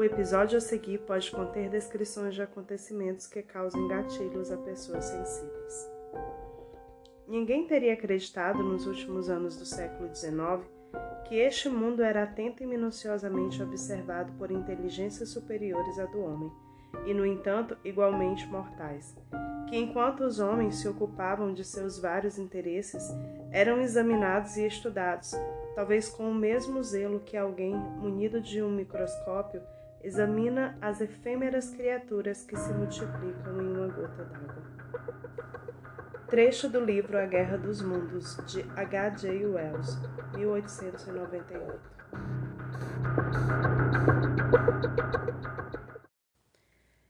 O episódio a seguir pode conter descrições de acontecimentos que causam gatilhos a pessoas sensíveis. Ninguém teria acreditado nos últimos anos do século XIX que este mundo era atento e minuciosamente observado por inteligências superiores à do homem, e, no entanto, igualmente mortais, que enquanto os homens se ocupavam de seus vários interesses, eram examinados e estudados, talvez com o mesmo zelo que alguém munido de um microscópio examina as efêmeras criaturas que se multiplicam em uma gota d'água. Trecho do livro A Guerra dos Mundos, de H. J. Wells, 1898.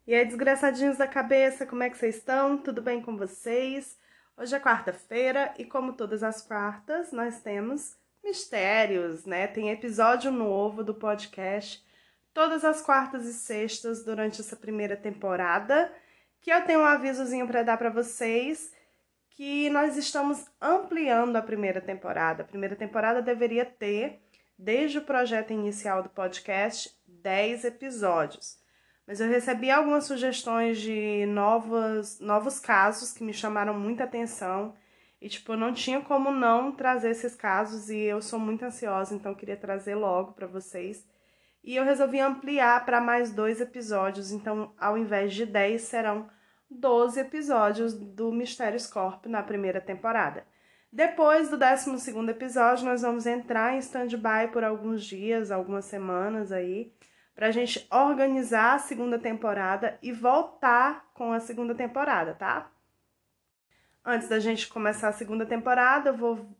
E aí, desgraçadinhos da cabeça, como é que vocês estão? Tudo bem com vocês? Hoje é quarta-feira e, como todas as quartas, nós temos mistérios, né? Tem episódio novo do podcast todas as quartas e sextas durante essa primeira temporada, que eu tenho um avisozinho para dar para vocês que nós estamos ampliando a primeira temporada. A primeira temporada deveria ter, desde o projeto inicial do podcast, 10 episódios. Mas eu recebi algumas sugestões de novos, novos casos que me chamaram muita atenção. E, tipo, eu não tinha como não trazer esses casos e eu sou muito ansiosa, então queria trazer logo para vocês. E eu resolvi ampliar para mais dois episódios, então ao invés de 10 serão 12 episódios do Mistérios Corp na primeira temporada. Depois do 12 episódio, nós vamos entrar em stand-by por alguns dias, algumas semanas aí, para a gente organizar a segunda temporada e voltar com a segunda temporada, tá? Antes da gente começar a segunda temporada, eu vou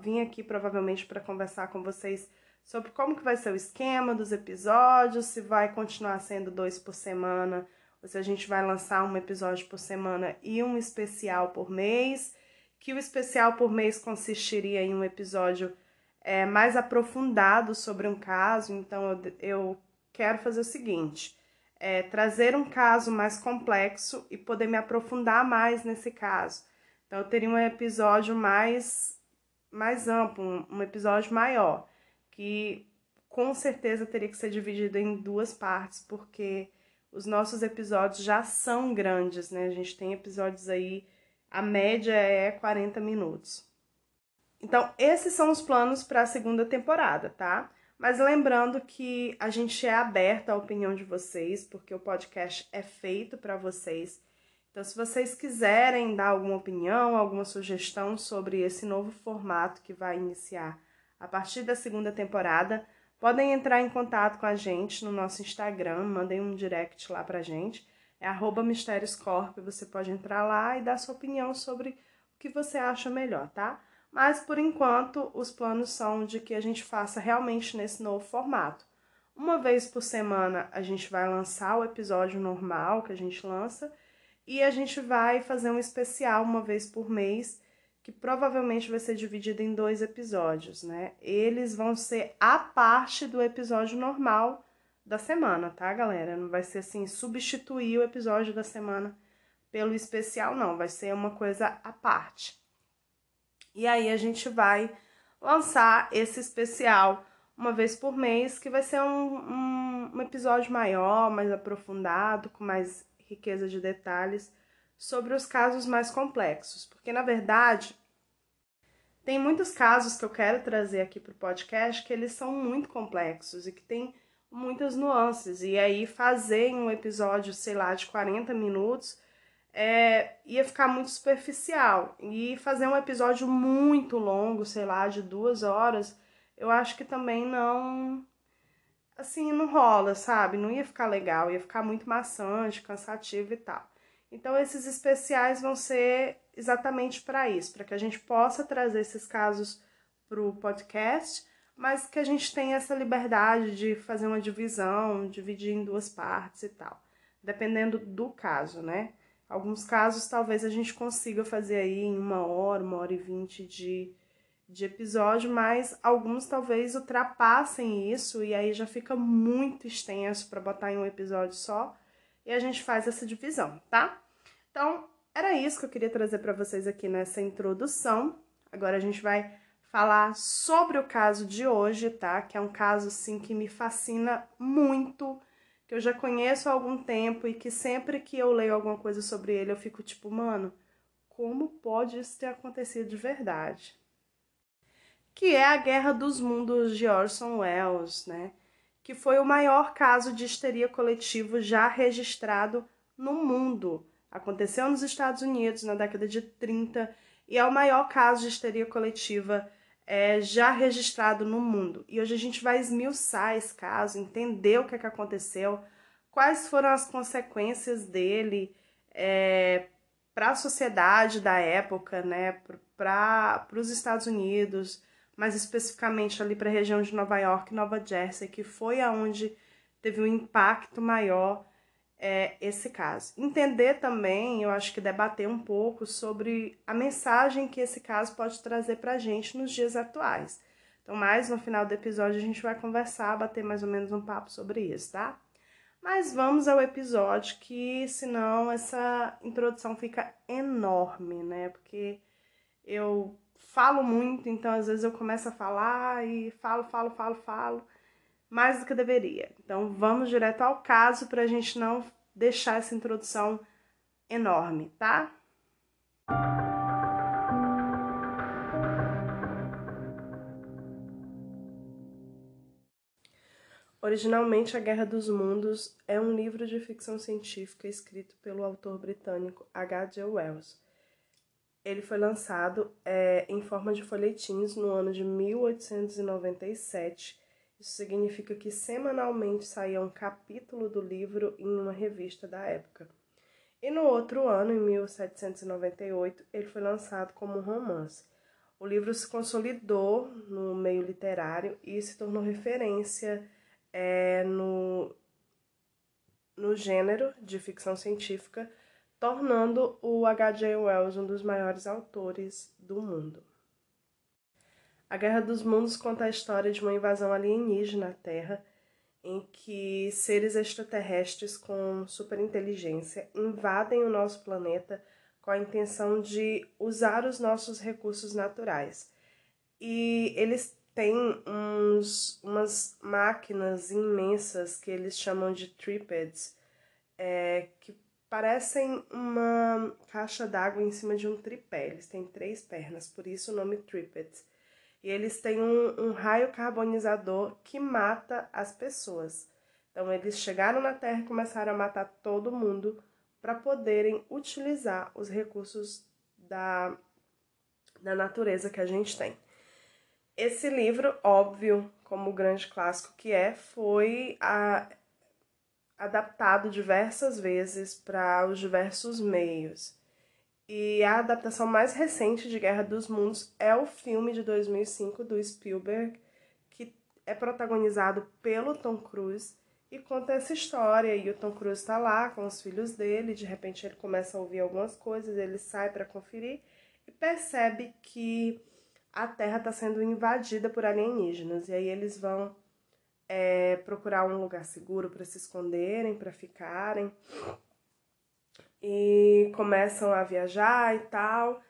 vir aqui provavelmente para conversar com vocês sobre como que vai ser o esquema dos episódios, se vai continuar sendo dois por semana se a gente vai lançar um episódio por semana e um especial por mês, que o especial por mês consistiria em um episódio é, mais aprofundado sobre um caso. Então, eu, eu quero fazer o seguinte: é, trazer um caso mais complexo e poder me aprofundar mais nesse caso. Então, eu teria um episódio mais, mais amplo, um episódio maior, que com certeza teria que ser dividido em duas partes, porque os nossos episódios já são grandes, né? A gente tem episódios aí, a média é 40 minutos. Então, esses são os planos para a segunda temporada, tá? Mas lembrando que a gente é aberta à opinião de vocês, porque o podcast é feito para vocês. Então, se vocês quiserem dar alguma opinião, alguma sugestão sobre esse novo formato que vai iniciar a partir da segunda temporada, Podem entrar em contato com a gente no nosso Instagram, mandem um direct lá pra gente. É arroba Mistérioscorp, você pode entrar lá e dar sua opinião sobre o que você acha melhor, tá? Mas por enquanto, os planos são de que a gente faça realmente nesse novo formato. Uma vez por semana a gente vai lançar o episódio normal que a gente lança e a gente vai fazer um especial uma vez por mês que provavelmente vai ser dividido em dois episódios, né? Eles vão ser a parte do episódio normal da semana, tá, galera? Não vai ser assim substituir o episódio da semana pelo especial, não. Vai ser uma coisa à parte. E aí a gente vai lançar esse especial uma vez por mês, que vai ser um, um, um episódio maior, mais aprofundado, com mais riqueza de detalhes sobre os casos mais complexos, porque na verdade tem muitos casos que eu quero trazer aqui para o podcast que eles são muito complexos e que tem muitas nuances. E aí fazer um episódio, sei lá, de 40 minutos é, ia ficar muito superficial. E fazer um episódio muito longo, sei lá, de duas horas, eu acho que também não. Assim, não rola, sabe? Não ia ficar legal, ia ficar muito maçante, cansativo e tal. Então, esses especiais vão ser exatamente para isso, para que a gente possa trazer esses casos para o podcast, mas que a gente tenha essa liberdade de fazer uma divisão, dividir em duas partes e tal, dependendo do caso, né? Alguns casos talvez a gente consiga fazer aí em uma hora, uma hora e vinte de, de episódio, mas alguns talvez ultrapassem isso e aí já fica muito extenso para botar em um episódio só e a gente faz essa divisão, tá? Então, era isso que eu queria trazer para vocês aqui nessa introdução. Agora a gente vai falar sobre o caso de hoje, tá? Que é um caso assim que me fascina muito, que eu já conheço há algum tempo e que sempre que eu leio alguma coisa sobre ele eu fico tipo, mano, como pode isso ter acontecido de verdade? Que é a Guerra dos Mundos de Orson Welles, né? Que foi o maior caso de histeria coletivo já registrado no mundo. Aconteceu nos Estados Unidos na década de 30 e é o maior caso de histeria coletiva é, já registrado no mundo. E hoje a gente vai esmiuçar esse caso, entender o que, é que aconteceu, quais foram as consequências dele é, para a sociedade da época, né, para os Estados Unidos, mais especificamente ali para a região de Nova York e Nova Jersey, que foi aonde teve um impacto maior é, esse caso. Entender também, eu acho que debater um pouco sobre a mensagem que esse caso pode trazer para a gente nos dias atuais. Então, mais no final do episódio, a gente vai conversar, bater mais ou menos um papo sobre isso, tá? Mas vamos ao episódio, que senão essa introdução fica enorme, né? Porque eu falo muito, então às vezes eu começo a falar e falo, falo, falo, falo mais do que deveria. Então vamos direto ao caso para a gente não deixar essa introdução enorme, tá? Originalmente, A Guerra dos Mundos é um livro de ficção científica escrito pelo autor britânico H.G. Wells. Ele foi lançado é, em forma de folhetins no ano de 1897 isso significa que semanalmente saía um capítulo do livro em uma revista da época. E no outro ano, em 1798, ele foi lançado como um romance. O livro se consolidou no meio literário e se tornou referência é, no, no gênero de ficção científica, tornando o H.J. Wells um dos maiores autores do mundo. A Guerra dos Mundos conta a história de uma invasão alienígena à Terra, em que seres extraterrestres com superinteligência invadem o nosso planeta com a intenção de usar os nossos recursos naturais. E eles têm uns, umas máquinas imensas que eles chamam de tripeds, é, que parecem uma caixa d'água em cima de um tripé. Eles têm três pernas, por isso o nome tripeds e eles têm um, um raio carbonizador que mata as pessoas. Então, eles chegaram na Terra e começaram a matar todo mundo para poderem utilizar os recursos da, da natureza que a gente tem. Esse livro, óbvio, como grande clássico que é, foi a, adaptado diversas vezes para os diversos meios. E a adaptação mais recente de Guerra dos Mundos é o filme de 2005 do Spielberg, que é protagonizado pelo Tom Cruise e conta essa história. E o Tom Cruise está lá com os filhos dele, de repente ele começa a ouvir algumas coisas, ele sai para conferir e percebe que a Terra está sendo invadida por alienígenas. E aí eles vão é, procurar um lugar seguro para se esconderem, para ficarem e começam a viajar e tal.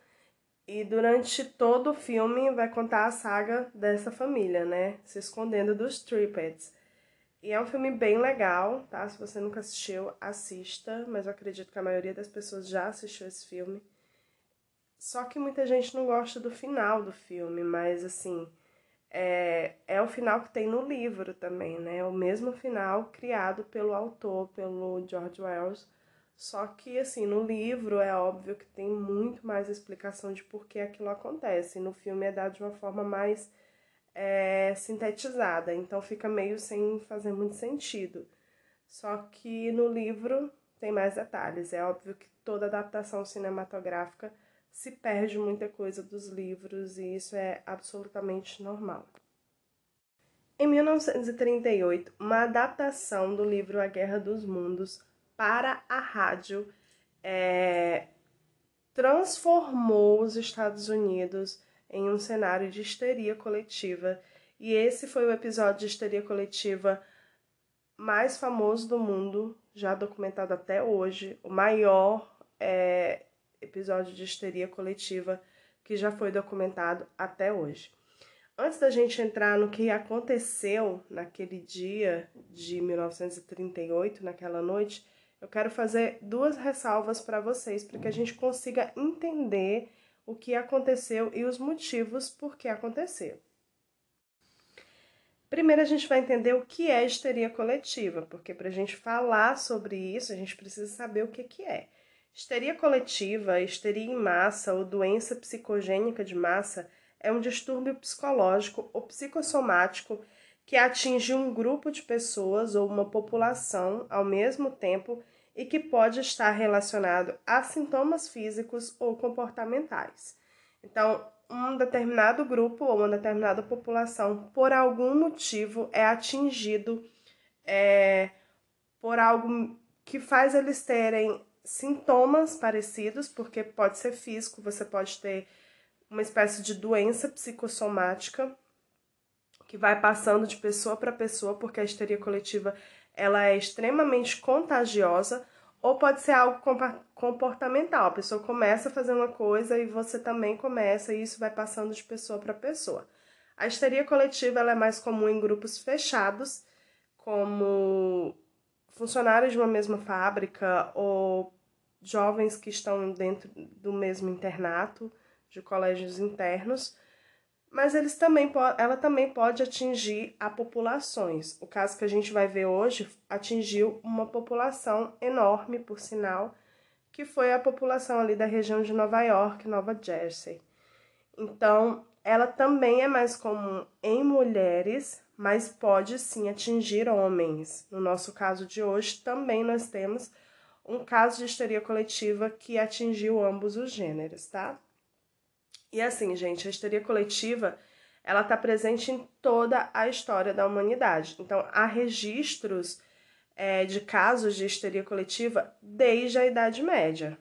E durante todo o filme vai contar a saga dessa família, né? Se escondendo dos Tripeds. E é um filme bem legal, tá? Se você nunca assistiu, assista, mas eu acredito que a maioria das pessoas já assistiu esse filme. Só que muita gente não gosta do final do filme, mas assim, é, é o final que tem no livro também, né? É o mesmo final criado pelo autor, pelo George Wells só que, assim, no livro é óbvio que tem muito mais explicação de por que aquilo acontece. No filme é dado de uma forma mais é, sintetizada, então fica meio sem fazer muito sentido. Só que no livro tem mais detalhes. É óbvio que toda adaptação cinematográfica se perde muita coisa dos livros e isso é absolutamente normal. Em 1938, uma adaptação do livro A Guerra dos Mundos para a rádio é, transformou os Estados Unidos em um cenário de histeria coletiva. E esse foi o episódio de histeria coletiva mais famoso do mundo, já documentado até hoje, o maior é, episódio de histeria coletiva que já foi documentado até hoje. Antes da gente entrar no que aconteceu naquele dia de 1938, naquela noite, eu quero fazer duas ressalvas para vocês, para que a gente consiga entender o que aconteceu e os motivos por que aconteceu. Primeiro, a gente vai entender o que é histeria coletiva, porque para a gente falar sobre isso, a gente precisa saber o que, que é. Histeria coletiva, histeria em massa ou doença psicogênica de massa é um distúrbio psicológico ou psicossomático que atinge um grupo de pessoas ou uma população ao mesmo tempo e que pode estar relacionado a sintomas físicos ou comportamentais. Então, um determinado grupo ou uma determinada população, por algum motivo, é atingido é, por algo que faz eles terem sintomas parecidos, porque pode ser físico, você pode ter uma espécie de doença psicossomática que vai passando de pessoa para pessoa, porque a histeria coletiva ela é extremamente contagiosa, ou pode ser algo comportamental. A pessoa começa a fazer uma coisa e você também começa, e isso vai passando de pessoa para pessoa. A histeria coletiva ela é mais comum em grupos fechados, como funcionários de uma mesma fábrica ou jovens que estão dentro do mesmo internato de colégios internos, mas eles também ela também pode atingir a populações. O caso que a gente vai ver hoje atingiu uma população enorme, por sinal, que foi a população ali da região de Nova York, Nova Jersey. Então, ela também é mais comum em mulheres, mas pode sim atingir homens. No nosso caso de hoje, também nós temos um caso de histeria coletiva que atingiu ambos os gêneros, tá? E assim, gente, a histeria coletiva, ela está presente em toda a história da humanidade. Então, há registros é, de casos de histeria coletiva desde a Idade Média.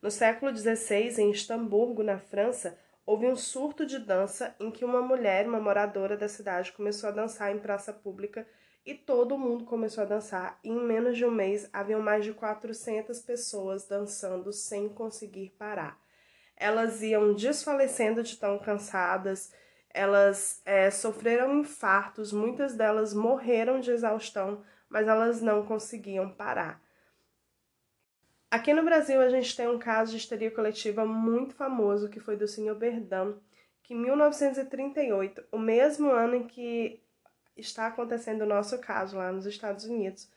No século XVI, em Estamburgo, na França, houve um surto de dança em que uma mulher, uma moradora da cidade, começou a dançar em praça pública e todo mundo começou a dançar. E em menos de um mês, haviam mais de 400 pessoas dançando sem conseguir parar elas iam desfalecendo de tão cansadas, elas é, sofreram infartos, muitas delas morreram de exaustão, mas elas não conseguiam parar. Aqui no Brasil, a gente tem um caso de histeria coletiva muito famoso, que foi do Sr. Berdão, que em 1938, o mesmo ano em que está acontecendo o nosso caso lá nos Estados Unidos,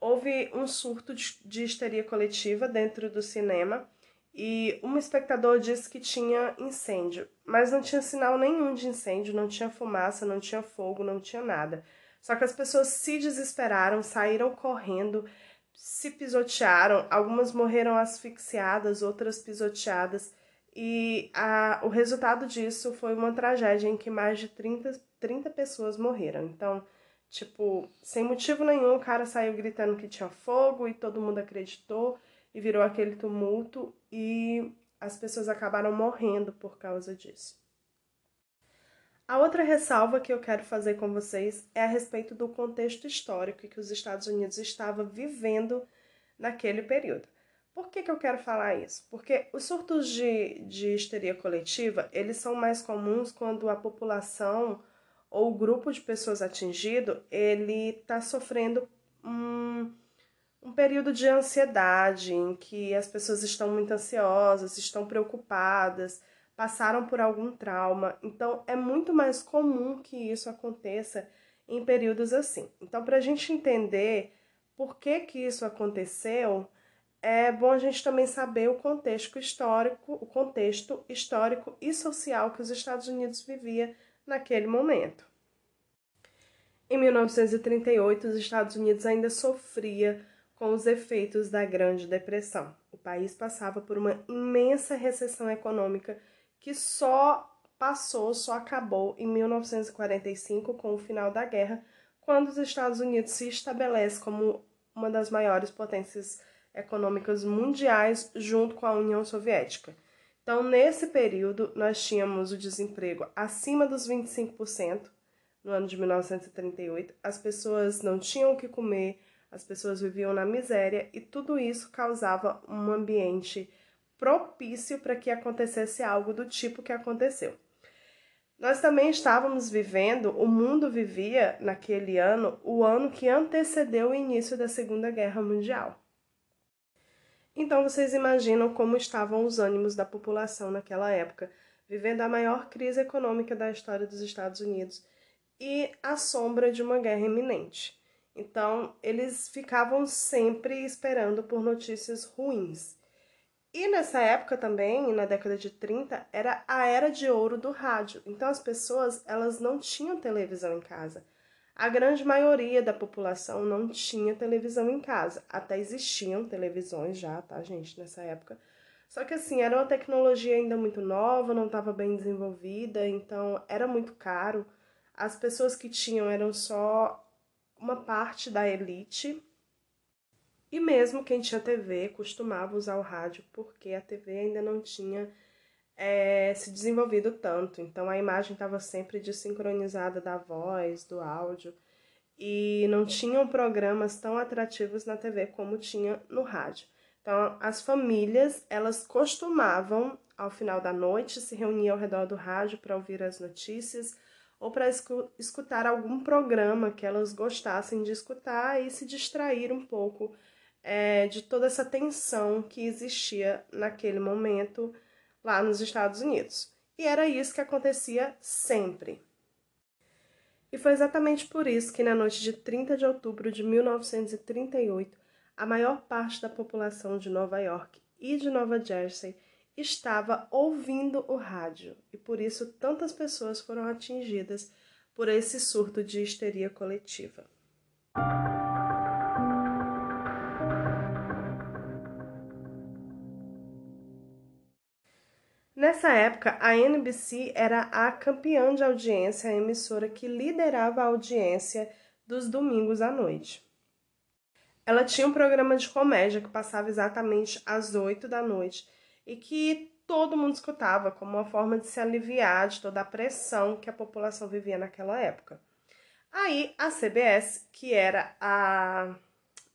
houve um surto de histeria coletiva dentro do cinema e um espectador disse que tinha incêndio, mas não tinha sinal nenhum de incêndio, não tinha fumaça, não tinha fogo, não tinha nada. Só que as pessoas se desesperaram, saíram correndo, se pisotearam, algumas morreram asfixiadas, outras pisoteadas, e a, o resultado disso foi uma tragédia em que mais de 30, 30 pessoas morreram. Então, tipo, sem motivo nenhum, o cara saiu gritando que tinha fogo e todo mundo acreditou e virou aquele tumulto e as pessoas acabaram morrendo por causa disso. A outra ressalva que eu quero fazer com vocês é a respeito do contexto histórico que os Estados Unidos estavam vivendo naquele período. Por que, que eu quero falar isso? Porque os surtos de, de histeria coletiva, eles são mais comuns quando a população ou o grupo de pessoas atingido, ele está sofrendo um um período de ansiedade em que as pessoas estão muito ansiosas, estão preocupadas, passaram por algum trauma. Então, é muito mais comum que isso aconteça em períodos assim. Então, para a gente entender por que, que isso aconteceu, é bom a gente também saber o contexto histórico, o contexto histórico e social que os Estados Unidos vivia naquele momento. Em 1938, os Estados Unidos ainda sofria com os efeitos da Grande Depressão. O país passava por uma imensa recessão econômica que só passou, só acabou em 1945 com o final da guerra, quando os Estados Unidos se estabelece como uma das maiores potências econômicas mundiais junto com a União Soviética. Então, nesse período, nós tínhamos o desemprego acima dos 25%, no ano de 1938, as pessoas não tinham o que comer, as pessoas viviam na miséria e tudo isso causava um ambiente propício para que acontecesse algo do tipo que aconteceu. Nós também estávamos vivendo, o mundo vivia naquele ano, o ano que antecedeu o início da Segunda Guerra Mundial. Então vocês imaginam como estavam os ânimos da população naquela época, vivendo a maior crise econômica da história dos Estados Unidos e à sombra de uma guerra iminente. Então, eles ficavam sempre esperando por notícias ruins. E nessa época também, na década de 30, era a era de ouro do rádio. Então as pessoas, elas não tinham televisão em casa. A grande maioria da população não tinha televisão em casa. Até existiam televisões já, tá, gente, nessa época. Só que assim, era uma tecnologia ainda muito nova, não estava bem desenvolvida, então era muito caro. As pessoas que tinham eram só uma parte da elite e mesmo quem tinha TV costumava usar o rádio porque a TV ainda não tinha é, se desenvolvido tanto. Então a imagem estava sempre desincronizada da voz, do áudio. E não tinham programas tão atrativos na TV como tinha no rádio. Então as famílias elas costumavam ao final da noite se reunir ao redor do rádio para ouvir as notícias ou para escutar algum programa que elas gostassem de escutar e se distrair um pouco é, de toda essa tensão que existia naquele momento lá nos Estados Unidos. E era isso que acontecia sempre. E foi exatamente por isso que na noite de 30 de outubro de 1938, a maior parte da população de Nova York e de Nova Jersey estava ouvindo o rádio, e por isso tantas pessoas foram atingidas por esse surto de histeria coletiva. Nessa época, a NBC era a campeã de audiência, a emissora que liderava a audiência dos domingos à noite. Ela tinha um programa de comédia que passava exatamente às 8 da noite e que todo mundo escutava como uma forma de se aliviar de toda a pressão que a população vivia naquela época. Aí a CBS, que era a,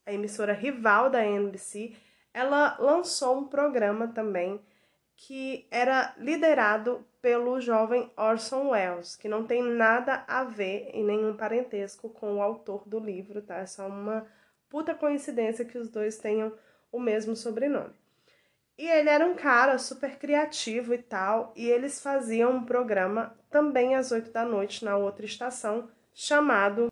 a emissora rival da NBC, ela lançou um programa também que era liderado pelo jovem Orson Welles, que não tem nada a ver em nenhum parentesco com o autor do livro, tá? É só uma puta coincidência que os dois tenham o mesmo sobrenome. E ele era um cara super criativo e tal, e eles faziam um programa também às oito da noite na outra estação, chamado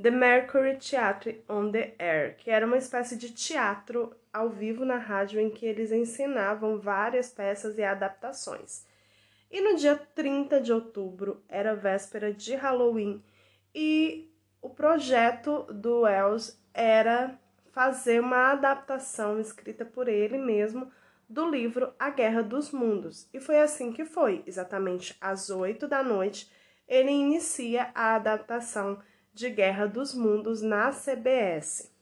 The Mercury Theatre on the Air, que era uma espécie de teatro ao vivo na rádio em que eles ensinavam várias peças e adaptações. E no dia 30 de outubro era véspera de Halloween e o projeto do Wells era fazer uma adaptação escrita por ele mesmo do livro A Guerra dos Mundos. E foi assim que foi, exatamente às 8 da noite, ele inicia a adaptação de Guerra dos Mundos na CBS.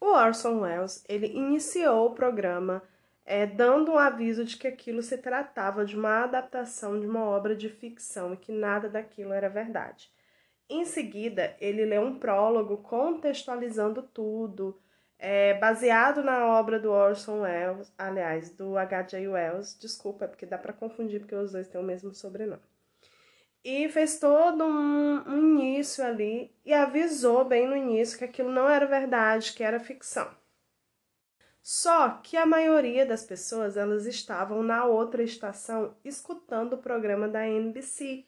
O Orson Welles ele iniciou o programa é, dando um aviso de que aquilo se tratava de uma adaptação de uma obra de ficção e que nada daquilo era verdade. Em seguida, ele lê um prólogo contextualizando tudo, é, baseado na obra do Orson Welles, aliás, do H.J. Wells, desculpa, é porque dá para confundir porque os dois têm o mesmo sobrenome e fez todo um, um, início ali e avisou bem no início que aquilo não era verdade, que era ficção. Só que a maioria das pessoas elas estavam na outra estação escutando o programa da NBC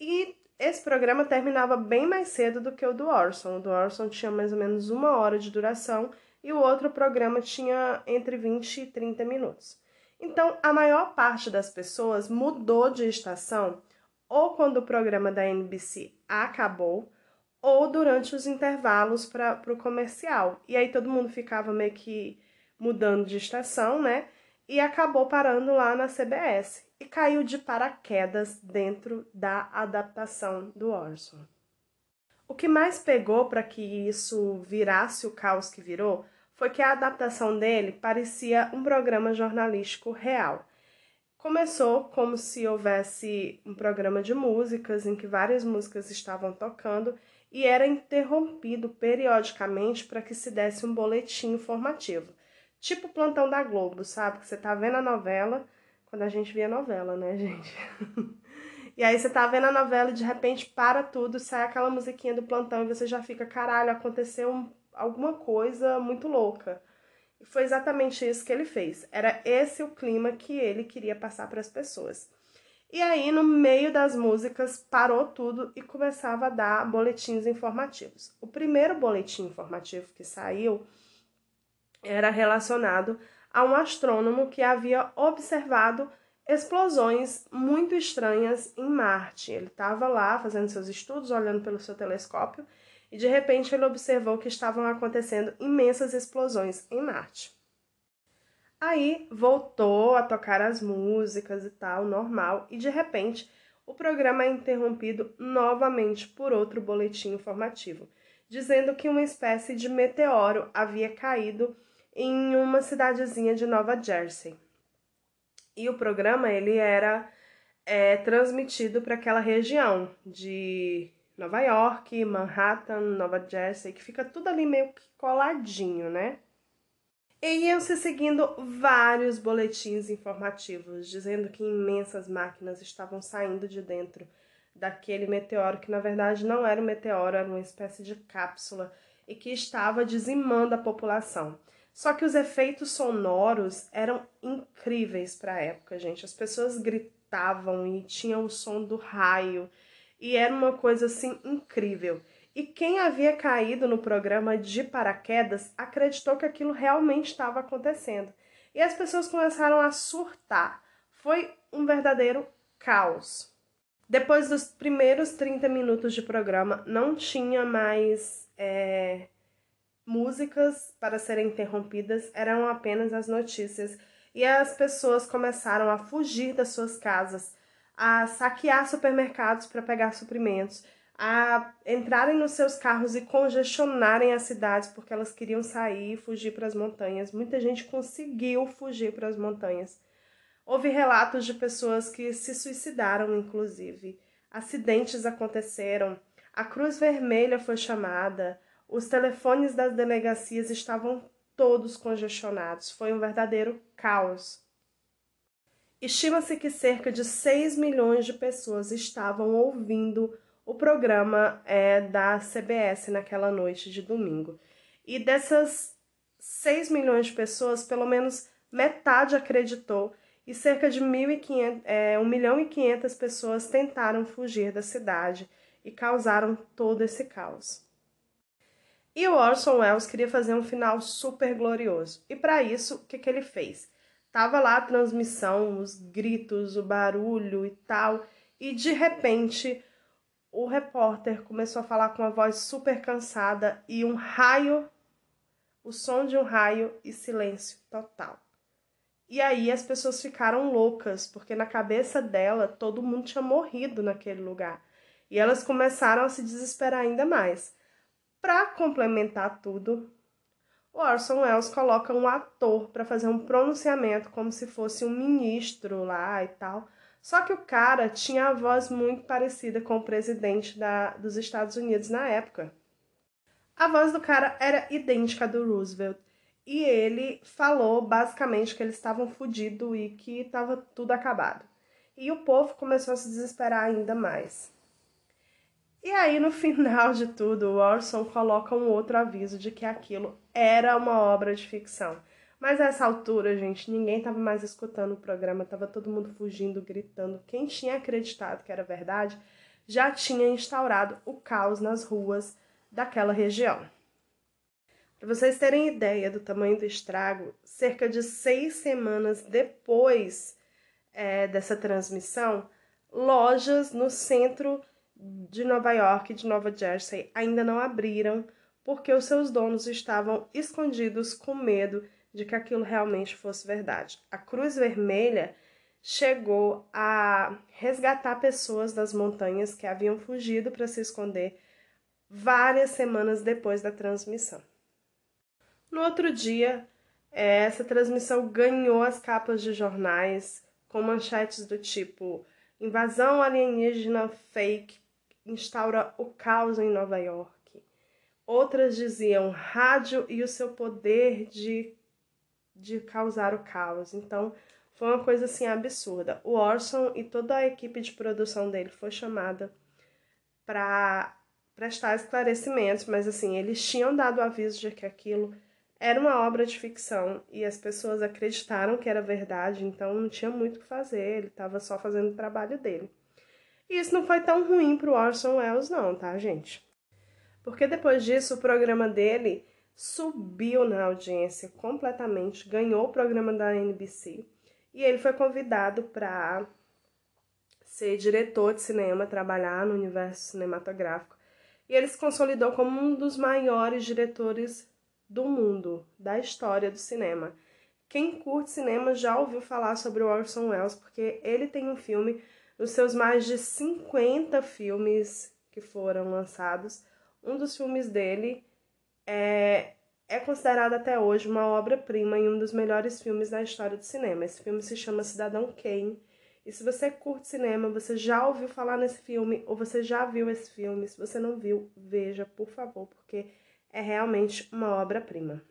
e esse programa terminava bem mais cedo do que o do Orson. O do Orson tinha mais ou menos uma hora de duração e o outro programa tinha entre 20 e 30 minutos. Então, a maior parte das pessoas mudou de estação ou quando o programa da NBC acabou, ou durante os intervalos para o comercial. E aí todo mundo ficava meio que mudando de estação, né? E acabou parando lá na CBS e caiu de paraquedas dentro da adaptação do Orson. O que mais pegou para que isso virasse o caos que virou foi que a adaptação dele parecia um programa jornalístico real. Começou como se houvesse um programa de músicas em que várias músicas estavam tocando e era interrompido periodicamente para que se desse um boletim informativo. Tipo o plantão da Globo, sabe? Que você tá vendo a novela, quando a gente via novela, né, gente? E aí você tá vendo a novela e de repente para tudo, sai aquela musiquinha do plantão e você já fica, caralho, aconteceu alguma coisa muito louca. E foi exatamente isso que ele fez. Era esse o clima que ele queria passar para as pessoas. E aí, no meio das músicas, parou tudo e começava a dar boletins informativos. O primeiro boletim informativo que saiu era relacionado a um astrônomo que havia observado explosões muito estranhas em Marte. Ele estava lá fazendo seus estudos, olhando pelo seu telescópio, e de repente ele observou que estavam acontecendo imensas explosões em Marte. Aí voltou a tocar as músicas e tal, normal, e de repente o programa é interrompido novamente por outro boletim informativo, dizendo que uma espécie de meteoro havia caído em uma cidadezinha de Nova Jersey. E o programa ele era é, transmitido para aquela região de Nova York, Manhattan, Nova Jersey, que fica tudo ali meio que coladinho, né? E iam se seguindo vários boletins informativos dizendo que imensas máquinas estavam saindo de dentro daquele meteoro, que na verdade não era um meteoro, era uma espécie de cápsula e que estava dizimando a população. Só que os efeitos sonoros eram incríveis para a época, gente. As pessoas gritavam e tinham o som do raio e era uma coisa assim incrível. E quem havia caído no programa de paraquedas acreditou que aquilo realmente estava acontecendo. E as pessoas começaram a surtar. Foi um verdadeiro caos. Depois dos primeiros 30 minutos de programa, não tinha mais é, músicas para serem interrompidas, eram apenas as notícias. E as pessoas começaram a fugir das suas casas, a saquear supermercados para pegar suprimentos, a entrarem nos seus carros e congestionarem as cidades porque elas queriam sair e fugir para as montanhas. Muita gente conseguiu fugir para as montanhas. Houve relatos de pessoas que se suicidaram, inclusive. Acidentes aconteceram. A Cruz Vermelha foi chamada. Os telefones das delegacias estavam todos congestionados. Foi um verdadeiro caos. Estima-se que cerca de 6 milhões de pessoas estavam ouvindo o programa é, da CBS naquela noite de domingo. E dessas 6 milhões de pessoas, pelo menos metade acreditou e cerca de 1.500, é, 1 milhão e 500 pessoas tentaram fugir da cidade e causaram todo esse caos. E o Orson Welles queria fazer um final super glorioso. E para isso, o que, que ele fez? Tava lá a transmissão, os gritos, o barulho e tal, e de repente o repórter começou a falar com uma voz super cansada e um raio, o som de um raio e silêncio total. E aí as pessoas ficaram loucas, porque na cabeça dela todo mundo tinha morrido naquele lugar. E elas começaram a se desesperar ainda mais. Para complementar tudo, o Orson Welles coloca um ator para fazer um pronunciamento como se fosse um ministro lá e tal. Só que o cara tinha a voz muito parecida com o presidente da, dos Estados Unidos na época. A voz do cara era idêntica à do Roosevelt. E ele falou basicamente que eles estavam fodidos e que estava tudo acabado. E o povo começou a se desesperar ainda mais. E aí, no final de tudo, o Orson coloca um outro aviso de que aquilo era uma obra de ficção. Mas a essa altura, gente, ninguém estava mais escutando o programa, estava todo mundo fugindo, gritando. Quem tinha acreditado que era verdade já tinha instaurado o caos nas ruas daquela região. Para vocês terem ideia do tamanho do estrago, cerca de seis semanas depois é, dessa transmissão, lojas no centro de Nova York e de Nova Jersey ainda não abriram porque os seus donos estavam escondidos com medo de que aquilo realmente fosse verdade. A Cruz Vermelha chegou a resgatar pessoas das montanhas que haviam fugido para se esconder várias semanas depois da transmissão. No outro dia, essa transmissão ganhou as capas de jornais com manchetes do tipo invasão alienígena fake instaura o caos em Nova York. Outras diziam rádio e o seu poder de, de causar o caos. Então, Foi uma coisa assim absurda. O Orson e toda a equipe de produção dele foi chamada para prestar esclarecimentos, mas assim, eles tinham dado aviso de que aquilo era uma obra de ficção e as pessoas acreditaram que era verdade, então não tinha muito o que fazer, ele estava só fazendo o trabalho dele. E isso não foi tão ruim para o Orson Welles, não, tá, gente? Porque depois disso o programa dele subiu na audiência completamente, ganhou o programa da NBC e ele foi convidado para ser diretor de cinema, trabalhar no universo cinematográfico. E ele se consolidou como um dos maiores diretores do mundo, da história do cinema. Quem curte cinema já ouviu falar sobre o Orson Welles, porque ele tem um filme nos seus mais de 50 filmes que foram lançados. Um dos filmes dele é é considerado até hoje uma obra-prima e um dos melhores filmes da história do cinema. Esse filme se chama Cidadão Kane. E se você curte cinema, você já ouviu falar nesse filme ou você já viu esse filme, se você não viu, veja, por favor, porque é realmente uma obra-prima.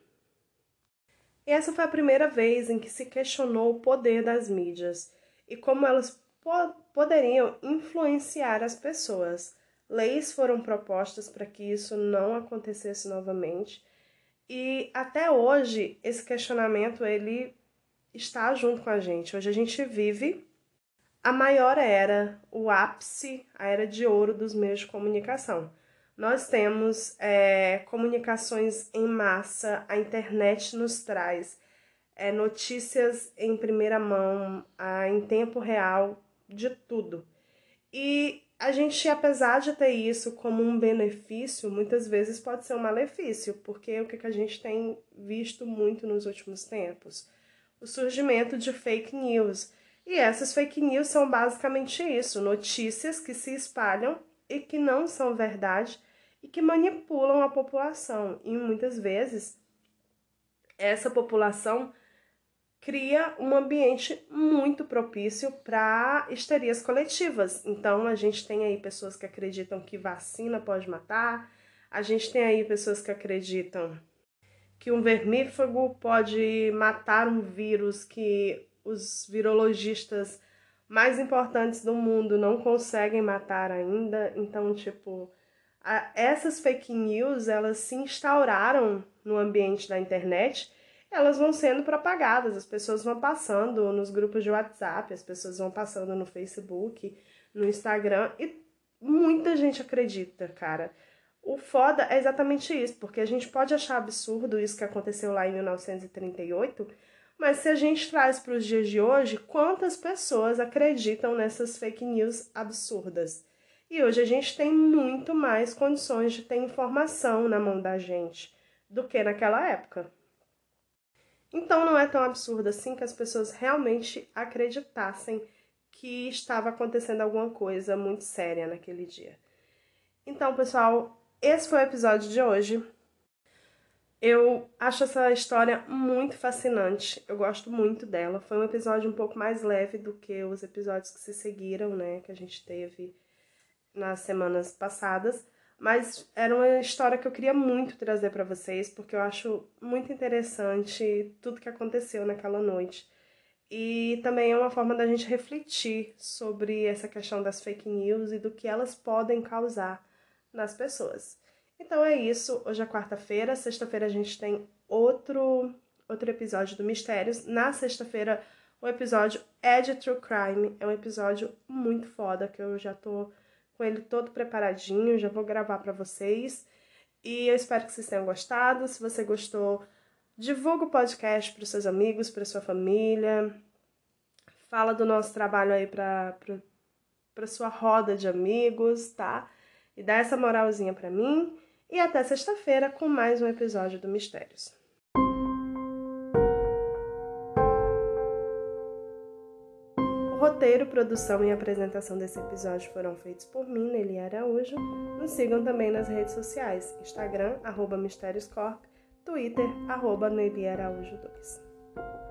E essa foi a primeira vez em que se questionou o poder das mídias e como elas poderiam influenciar as pessoas. Leis foram propostas para que isso não acontecesse novamente e até hoje esse questionamento ele está junto com a gente. Hoje a gente vive a maior era, o ápice, a era de ouro dos meios de comunicação. Nós temos é, comunicações em massa, a internet nos traz é, notícias em primeira mão, a, em tempo real, de tudo. E a gente, apesar de ter isso como um benefício, muitas vezes pode ser um malefício, porque o que a gente tem visto muito nos últimos tempos? O surgimento de fake news. E essas fake news são basicamente isso: notícias que se espalham e que não são verdade e que manipulam a população. E muitas vezes essa população cria um ambiente muito propício para histerias coletivas. Então, a gente tem aí pessoas que acreditam que vacina pode matar, a gente tem aí pessoas que acreditam que um vermífugo pode matar um vírus que os virologistas mais importantes do mundo não conseguem matar ainda. Então, tipo, essas fake news, elas se instauraram no ambiente da internet elas vão sendo propagadas, as pessoas vão passando nos grupos de WhatsApp, as pessoas vão passando no Facebook, no Instagram e muita gente acredita, cara. O foda é exatamente isso, porque a gente pode achar absurdo isso que aconteceu lá em 1938, mas se a gente traz para os dias de hoje, quantas pessoas acreditam nessas fake news absurdas? E hoje a gente tem muito mais condições de ter informação na mão da gente do que naquela época. Então não é tão absurdo assim que as pessoas realmente acreditassem que estava acontecendo alguma coisa muito séria naquele dia. Então, pessoal, esse foi o episódio de hoje. Eu acho essa história muito fascinante. Eu gosto muito dela. Foi um episódio um pouco mais leve do que os episódios que se seguiram, né, que a gente teve nas semanas passadas. Mas era uma história que eu queria muito trazer para vocês, porque eu acho muito interessante tudo que aconteceu naquela noite. E também é uma forma da gente refletir sobre essa questão das fake news e do que elas podem causar nas pessoas. Então é isso. Hoje é quarta-feira. Sexta-feira a gente tem outro, outro episódio do Mistérios. Na sexta-feira, o episódio é de True Crime. É um episódio muito foda que eu já tô com ele todo preparadinho, já vou gravar para vocês. E eu espero que vocês tenham gostado. Se você gostou, divulga o podcast para seus amigos, para sua família. Fala do nosso trabalho aí para para sua roda de amigos, tá? E dá essa moralzinha para mim. E até sexta-feira com mais um episódio do Mistérios. Produção e apresentação desse episódio foram feitos por mim, Nelly Araújo. Nos sigam também nas redes sociais, Instagram, arroba Mistérios Corp, Twitter, arroba Nelly Araújo 2.